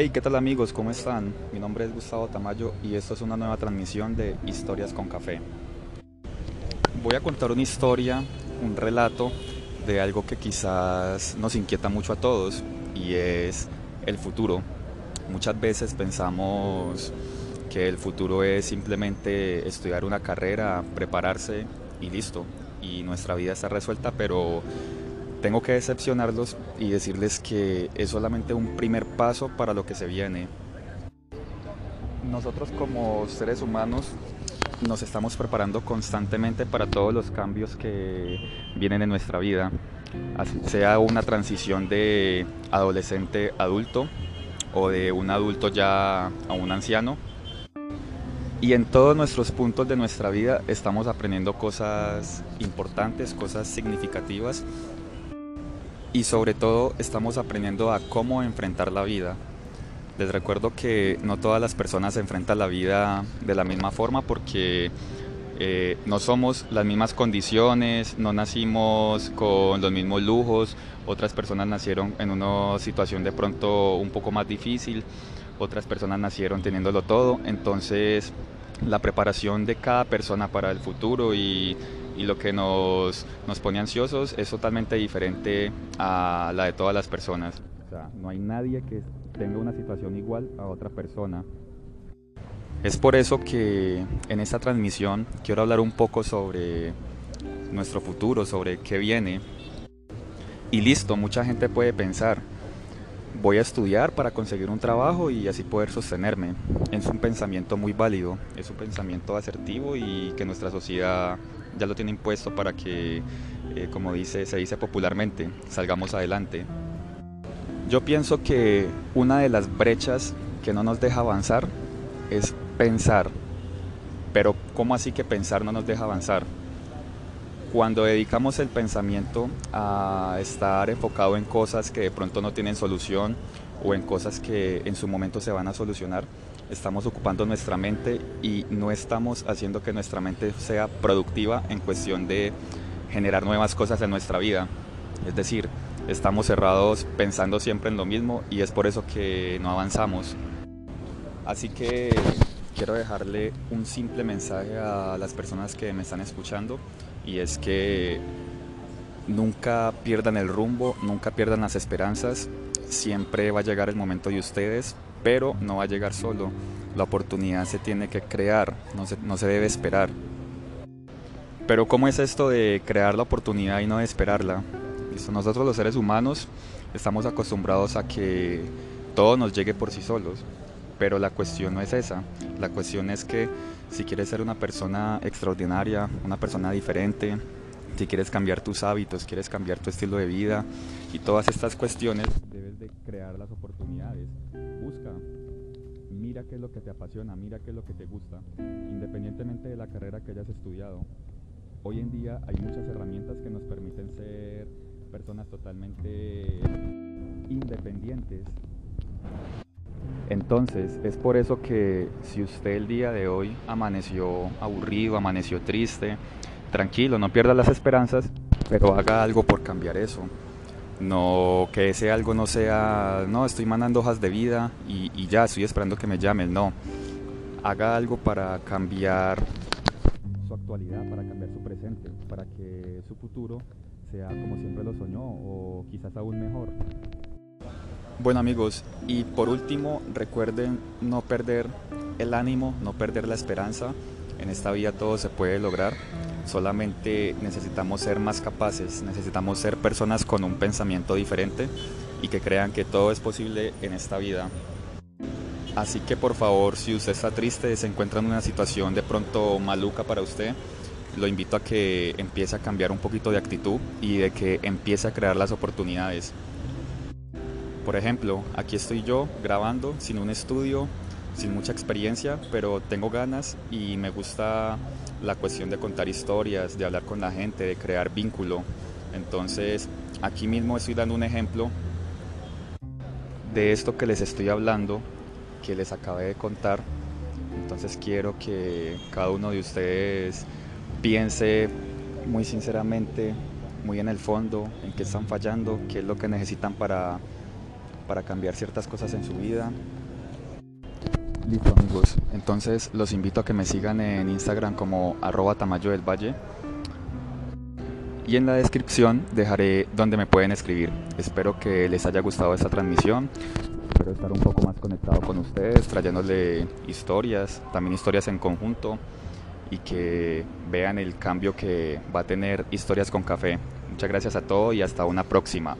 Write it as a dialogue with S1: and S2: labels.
S1: Hey, ¿qué tal amigos? ¿Cómo están? Mi nombre es Gustavo Tamayo y esto es una nueva transmisión de Historias con Café. Voy a contar una historia, un relato de algo que quizás nos inquieta mucho a todos y es el futuro. Muchas veces pensamos que el futuro es simplemente estudiar una carrera, prepararse y listo. Y nuestra vida está resuelta, pero tengo que decepcionarlos y decirles que es solamente un primer paso para lo que se viene. Nosotros como seres humanos nos estamos preparando constantemente para todos los cambios que vienen en nuestra vida, sea una transición de adolescente a adulto o de un adulto ya a un anciano. Y en todos nuestros puntos de nuestra vida estamos aprendiendo cosas importantes, cosas significativas y sobre todo estamos aprendiendo a cómo enfrentar la vida. Les recuerdo que no todas las personas enfrentan la vida de la misma forma porque eh, no somos las mismas condiciones, no nacimos con los mismos lujos, otras personas nacieron en una situación de pronto un poco más difícil, otras personas nacieron teniéndolo todo, entonces la preparación de cada persona para el futuro y y lo que nos, nos pone ansiosos es totalmente diferente a la de todas las personas. No hay nadie que tenga una situación igual a otra persona. Es por eso que en esta transmisión quiero hablar un poco sobre nuestro futuro, sobre qué viene. Y listo, mucha gente puede pensar, voy a estudiar para conseguir un trabajo y así poder sostenerme. Es un pensamiento muy válido, es un pensamiento asertivo y que nuestra sociedad ya lo tiene impuesto para que, eh, como dice, se dice popularmente, salgamos adelante. Yo pienso que una de las brechas que no nos deja avanzar es pensar. Pero ¿cómo así que pensar no nos deja avanzar? Cuando dedicamos el pensamiento a estar enfocado en cosas que de pronto no tienen solución o en cosas que en su momento se van a solucionar, estamos ocupando nuestra mente y no estamos haciendo que nuestra mente sea productiva en cuestión de generar nuevas cosas en nuestra vida. Es decir, estamos cerrados pensando siempre en lo mismo y es por eso que no avanzamos. Así que quiero dejarle un simple mensaje a las personas que me están escuchando y es que nunca pierdan el rumbo, nunca pierdan las esperanzas, siempre va a llegar el momento de ustedes pero no va a llegar solo. La oportunidad se tiene que crear, no se, no se debe esperar. Pero ¿cómo es esto de crear la oportunidad y no de esperarla? Nosotros los seres humanos estamos acostumbrados a que todo nos llegue por sí solos, pero la cuestión no es esa. La cuestión es que si quieres ser una persona extraordinaria, una persona diferente, si quieres cambiar tus hábitos, quieres cambiar tu estilo de vida y todas estas cuestiones, debes de crear las oportunidades busca, mira qué es lo que te apasiona, mira qué es lo que te gusta, independientemente de la carrera que hayas estudiado. Hoy en día hay muchas herramientas que nos permiten ser personas totalmente independientes. Entonces, es por eso que si usted el día de hoy amaneció aburrido, amaneció triste, tranquilo, no pierda las esperanzas, pero haga algo por cambiar eso. No, que ese algo no sea, no, estoy mandando hojas de vida y, ya, estoy esperando que me llamen. No, haga algo para cambiar su actualidad, para cambiar su presente, para que su futuro sea como siempre lo soñó o quizás aún mejor. Bueno amigos, y por último recuerden no perder el ánimo, no perder la esperanza. En esta vida todo se puede lograr. Solamente necesitamos ser más capaces, necesitamos ser personas con un pensamiento diferente y que crean que todo es posible en esta vida. Así que por favor, si usted está triste, se encuentra en una situación de pronto maluca para usted, lo invito a que empiece a cambiar un poquito de actitud y de que empiece a crear las oportunidades. Por ejemplo, aquí estoy yo grabando sin un estudio, sin mucha experiencia, pero tengo ganas y me gusta la cuestión de contar historias, de hablar con la gente, de crear vínculo. Entonces, aquí mismo estoy dando un ejemplo de esto que les estoy hablando, que les acabé de contar. Entonces quiero que cada uno de ustedes piense muy sinceramente, muy en el fondo, en qué están fallando, qué es lo que necesitan para para cambiar ciertas cosas en su vida. Listo amigos, entonces los invito a que me sigan en Instagram como arroba tamayo del valle y en la descripción dejaré donde me pueden escribir. Espero que les haya gustado esta transmisión, espero estar un poco más conectado con ustedes, trayéndole historias, también historias en conjunto y que vean el cambio que va a tener Historias con Café. Muchas gracias a todos y hasta una próxima.